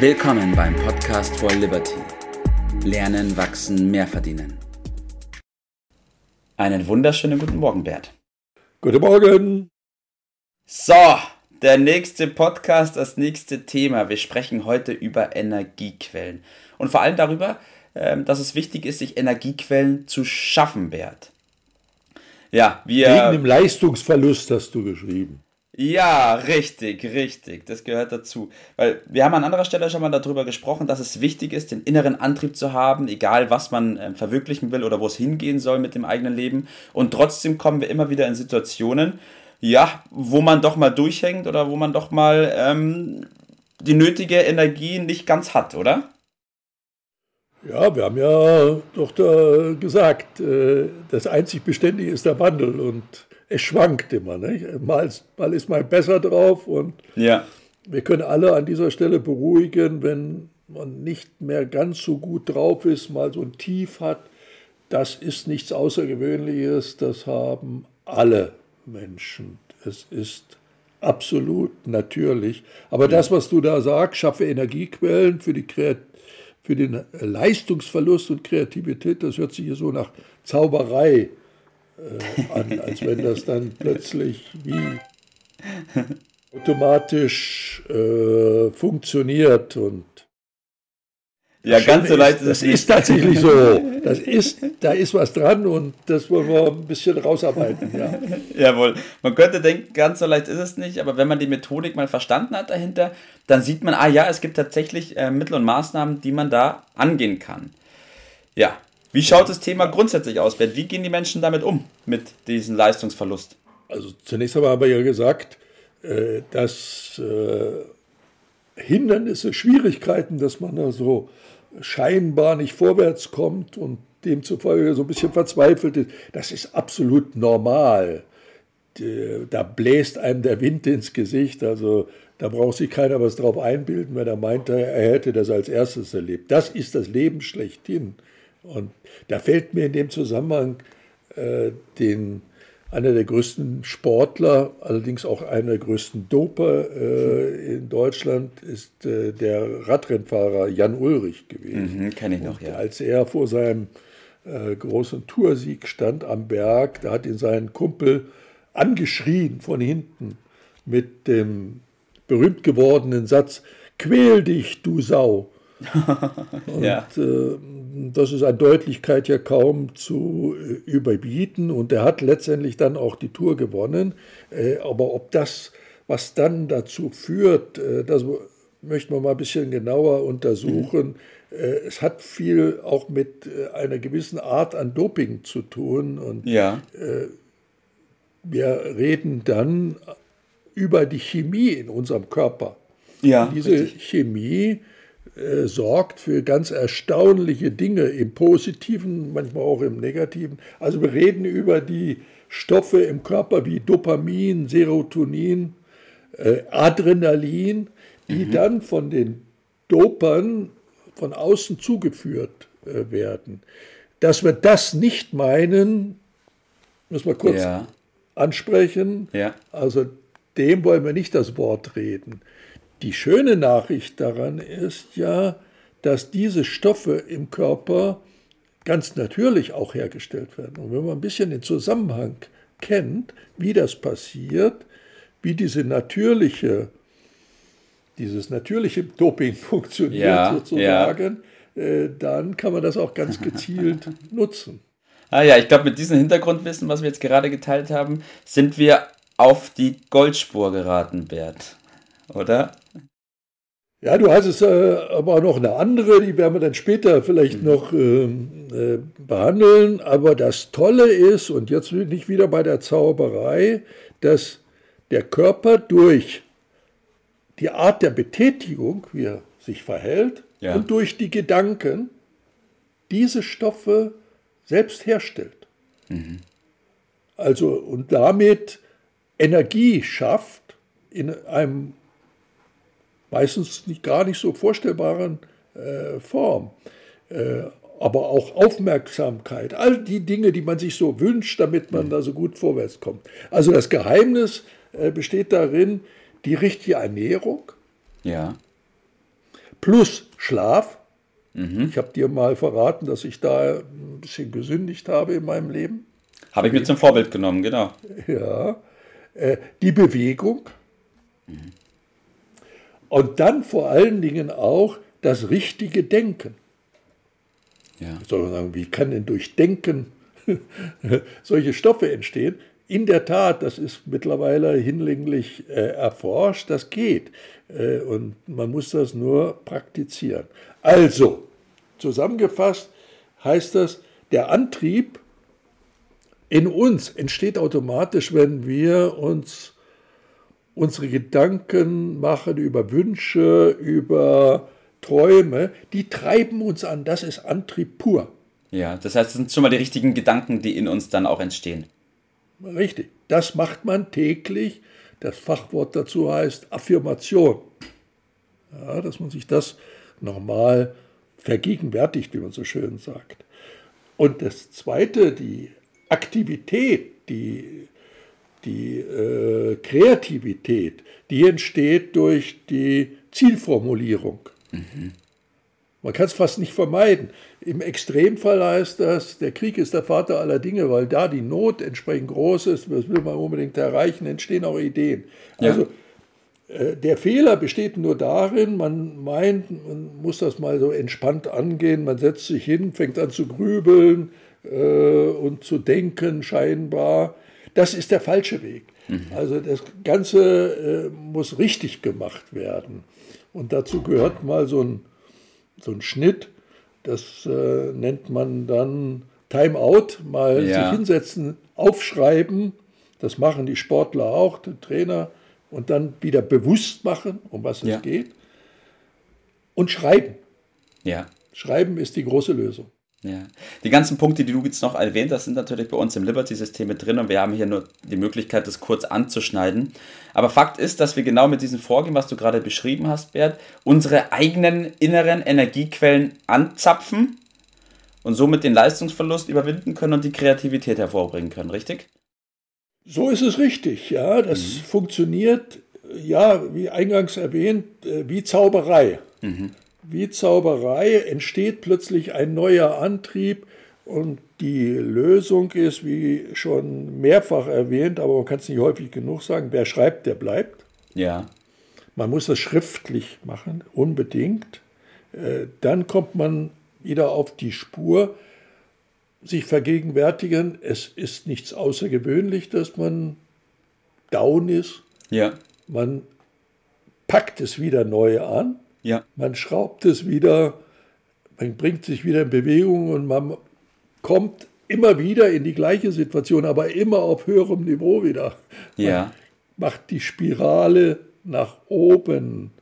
Willkommen beim Podcast for Liberty. Lernen, wachsen, mehr verdienen. Einen wunderschönen guten Morgen, Bert. Guten Morgen. So, der nächste Podcast, das nächste Thema. Wir sprechen heute über Energiequellen. Und vor allem darüber, ähm, dass es wichtig ist, sich Energiequellen zu schaffen, Bert. Ja, wir. Wegen dem Leistungsverlust hast du geschrieben. Ja, richtig, richtig. Das gehört dazu. Weil wir haben an anderer Stelle schon mal darüber gesprochen, dass es wichtig ist, den inneren Antrieb zu haben, egal was man äh, verwirklichen will oder wo es hingehen soll mit dem eigenen Leben. Und trotzdem kommen wir immer wieder in Situationen, ja, wo man doch mal durchhängt oder wo man doch mal ähm, die nötige Energie nicht ganz hat, oder? Ja, wir haben ja doch da gesagt, äh, das einzig Beständige ist der Wandel und es schwankt immer. Nicht? Mal, mal ist man besser drauf und ja. wir können alle an dieser Stelle beruhigen, wenn man nicht mehr ganz so gut drauf ist, mal so ein Tief hat. Das ist nichts Außergewöhnliches, das haben alle Menschen. Es ist absolut natürlich. Aber ja. das, was du da sagst, schaffe Energiequellen für, die für den Leistungsverlust und Kreativität, das hört sich hier so nach Zauberei äh, an, als wenn das dann plötzlich wie automatisch äh, funktioniert und ja, ganz so leicht ist Das ist tatsächlich so. Das ist, da ist was dran und das wollen wir ein bisschen rausarbeiten. Ja. Jawohl. Man könnte denken, ganz so leicht ist es nicht, aber wenn man die Methodik mal verstanden hat dahinter, dann sieht man, ah ja, es gibt tatsächlich äh, Mittel und Maßnahmen, die man da angehen kann. Ja, wie schaut das Thema grundsätzlich aus, Bert? Wie gehen die Menschen damit um, mit diesem Leistungsverlust? Also zunächst einmal haben wir ja gesagt, äh, dass äh, Hindernisse, Schwierigkeiten, dass man da so scheinbar nicht vorwärts kommt und demzufolge so ein bisschen verzweifelt ist, das ist absolut normal. Da bläst einem der Wind ins Gesicht, also da braucht sich keiner was drauf einbilden, wenn er meinte, er hätte das als erstes erlebt. Das ist das Leben schlechthin. Und da fällt mir in dem Zusammenhang äh, den, einer der größten Sportler, allerdings auch einer der größten Doper äh, in Deutschland, ist äh, der Radrennfahrer Jan Ulrich gewesen. Mhm, Kenne ich noch, ja. Als er vor seinem äh, großen Toursieg stand am Berg, da hat ihn sein Kumpel angeschrien von hinten mit dem berühmt gewordenen Satz: Quäl dich, du Sau. Und ja. äh, das ist an Deutlichkeit ja kaum zu äh, überbieten. Und er hat letztendlich dann auch die Tour gewonnen. Äh, aber ob das, was dann dazu führt, äh, das möchten wir mal ein bisschen genauer untersuchen. Mhm. Äh, es hat viel auch mit äh, einer gewissen Art an Doping zu tun. Und ja. wir reden dann über die Chemie in unserem Körper. Ja, diese richtig. Chemie äh, sorgt für ganz erstaunliche Dinge im Positiven, manchmal auch im Negativen. Also wir reden über die Stoffe im Körper wie Dopamin, Serotonin, äh, Adrenalin, die mhm. dann von den Dopern von außen zugeführt äh, werden. Dass wir das nicht meinen, müssen wir kurz ja. ansprechen. Ja. Also dem wollen wir nicht das Wort reden. Die schöne Nachricht daran ist ja, dass diese Stoffe im Körper ganz natürlich auch hergestellt werden. Und wenn man ein bisschen den Zusammenhang kennt, wie das passiert, wie diese natürliche, dieses natürliche Doping funktioniert ja, sozusagen, ja. Äh, dann kann man das auch ganz gezielt nutzen. Ah ja, ich glaube, mit diesem Hintergrundwissen, was wir jetzt gerade geteilt haben, sind wir auf die Goldspur geraten, Bert. Oder? Ja, du hast es äh, aber noch eine andere, die werden wir dann später vielleicht mhm. noch äh, äh, behandeln. Aber das Tolle ist, und jetzt bin ich wieder bei der Zauberei, dass der Körper durch die Art der Betätigung, wie er sich verhält, ja. und durch die Gedanken diese Stoffe selbst herstellt. Mhm. Also und damit Energie schafft in einem meistens nicht, gar nicht so vorstellbaren äh, Form. Äh, aber auch Aufmerksamkeit, all die Dinge, die man sich so wünscht, damit man da so gut vorwärts kommt. Also das Geheimnis äh, besteht darin, die richtige Ernährung, ja. plus Schlaf. Mhm. Ich habe dir mal verraten, dass ich da ein bisschen gesündigt habe in meinem Leben. Habe ich mir zum Vorbild genommen, genau. Ja. Äh, die Bewegung. Mhm. Und dann vor allen Dingen auch das richtige Denken. Ja. Soll man sagen, wie kann denn durch Denken solche Stoffe entstehen? In der Tat, das ist mittlerweile hinlänglich äh, erforscht, das geht. Äh, und man muss das nur praktizieren. Also, zusammengefasst heißt das, der Antrieb in uns entsteht automatisch, wenn wir uns unsere Gedanken machen über Wünsche, über Träume, die treiben uns an. Das ist Antrieb pur. Ja, das heißt, es sind schon mal die richtigen Gedanken, die in uns dann auch entstehen. Richtig. Das macht man täglich. Das Fachwort dazu heißt Affirmation. Ja, dass man sich das nochmal vergegenwärtigt, wie man so schön sagt. Und das Zweite, die Aktivität, die, die äh, Kreativität, die entsteht durch die Zielformulierung. Mhm. Man kann es fast nicht vermeiden. Im Extremfall heißt das, der Krieg ist der Vater aller Dinge, weil da die Not entsprechend groß ist, das will man unbedingt erreichen, entstehen auch Ideen. Ja. Also äh, der Fehler besteht nur darin, man meint, man muss das mal so entspannt angehen, man setzt sich hin, fängt an zu grübeln äh, und zu denken scheinbar. Das ist der falsche Weg. Mhm. Also das Ganze äh, muss richtig gemacht werden. Und dazu gehört mal so ein, so ein Schnitt, das äh, nennt man dann Timeout, mal ja. sich hinsetzen, aufschreiben. Das machen die Sportler auch, der Trainer. Und dann wieder bewusst machen, um was es ja. geht. Und schreiben. Ja. Schreiben ist die große Lösung. Ja. Die ganzen Punkte, die du jetzt noch erwähnt hast, sind natürlich bei uns im Liberty-System mit drin und wir haben hier nur die Möglichkeit, das kurz anzuschneiden. Aber Fakt ist, dass wir genau mit diesem Vorgehen, was du gerade beschrieben hast, Bert, unsere eigenen inneren Energiequellen anzapfen und somit den Leistungsverlust überwinden können und die Kreativität hervorbringen können, richtig? So ist es richtig, ja. Das mhm. funktioniert, ja, wie eingangs erwähnt, äh, wie Zauberei. Mhm wie Zauberei entsteht plötzlich ein neuer Antrieb und die Lösung ist, wie schon mehrfach erwähnt, aber man kann es nicht häufig genug sagen, wer schreibt, der bleibt. Ja. Man muss das schriftlich machen, unbedingt. Äh, dann kommt man wieder auf die Spur, sich vergegenwärtigen, es ist nichts außergewöhnlich, dass man down ist. Ja. Man packt es wieder neu an ja. Man schraubt es wieder, man bringt sich wieder in Bewegung und man kommt immer wieder in die gleiche Situation, aber immer auf höherem Niveau wieder. Ja. macht die Spirale nach oben,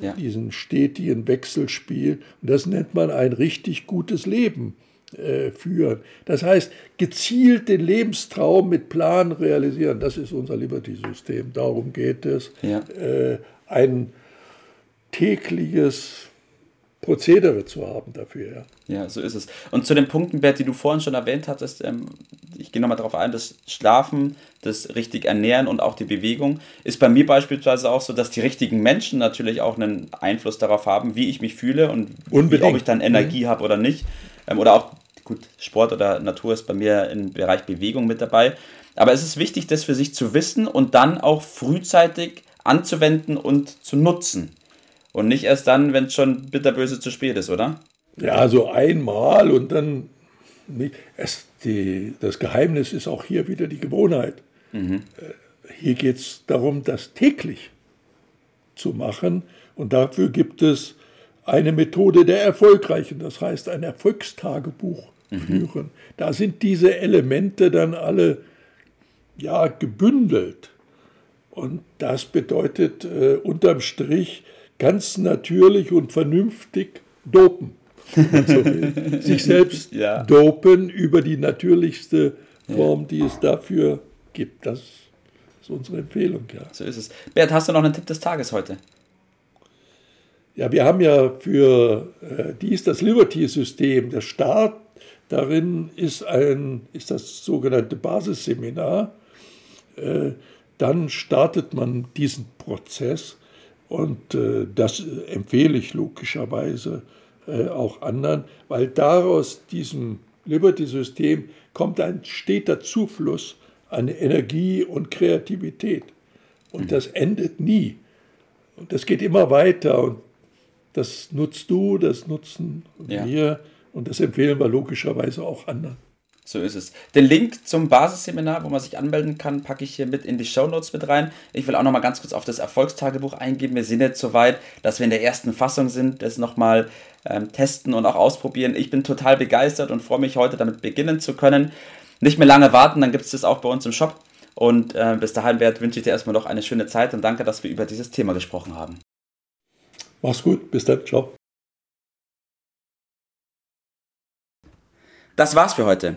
ja. diesen stetigen Wechselspiel. Und das nennt man ein richtig gutes Leben äh, führen. Das heißt, gezielt den Lebenstraum mit Plan realisieren. Das ist unser Liberty-System. Darum geht es. Ja. Äh, ein tägliches Prozedere zu haben dafür. Ja. ja, so ist es. Und zu den Punkten, Bert, die du vorhin schon erwähnt hattest, ähm, ich gehe nochmal darauf ein, das Schlafen, das richtig Ernähren und auch die Bewegung ist bei mir beispielsweise auch so, dass die richtigen Menschen natürlich auch einen Einfluss darauf haben, wie ich mich fühle und wie, ob ich dann Energie mhm. habe oder nicht. Ähm, oder auch, gut, Sport oder Natur ist bei mir im Bereich Bewegung mit dabei. Aber es ist wichtig, das für sich zu wissen und dann auch frühzeitig anzuwenden und zu nutzen. Und nicht erst dann, wenn es schon bitterböse zu spät ist, oder? Ja, so einmal und dann. Es, die, das Geheimnis ist auch hier wieder die Gewohnheit. Mhm. Äh, hier geht es darum, das täglich zu machen. Und dafür gibt es eine Methode der Erfolgreichen, das heißt ein Erfolgstagebuch mhm. führen. Da sind diese Elemente dann alle ja, gebündelt. Und das bedeutet äh, unterm Strich, ganz natürlich und vernünftig dopen. So Sich selbst ja. dopen über die natürlichste Form, die es dafür gibt. Das ist unsere Empfehlung, ja. So ist es. Bert, hast du noch einen Tipp des Tages heute? Ja, wir haben ja für äh, dies das Liberty-System. Der Start darin ist, ein, ist das sogenannte Basisseminar. Äh, dann startet man diesen Prozess Und äh, das empfehle ich logischerweise äh, auch anderen, weil daraus diesem Liberty-System kommt ein steter Zufluss an Energie und Kreativität. Und mhm. das endet nie. Und das geht immer weiter. Und das nutzt du, das nutzen ja. wir. Und das empfehlen wir logischerweise auch anderen. So ist es. Den Link zum Basisseminar, wo man sich anmelden kann, packe ich hier mit in die Show Notes mit rein. Ich will auch noch mal ganz kurz auf das Erfolgstagebuch eingehen. Wir sind jetzt so weit, dass wir in der ersten Fassung sind, das nochmal ähm, testen und auch ausprobieren. Ich bin total begeistert und freue mich heute damit beginnen zu können. Nicht mehr lange warten, dann gibt es das auch bei uns im Shop. Und äh, bis dahin, Bert, wünsche ich dir erstmal noch eine schöne Zeit und danke, dass wir über dieses Thema gesprochen haben. Mach's gut, bis dann, ciao. Das war's für heute.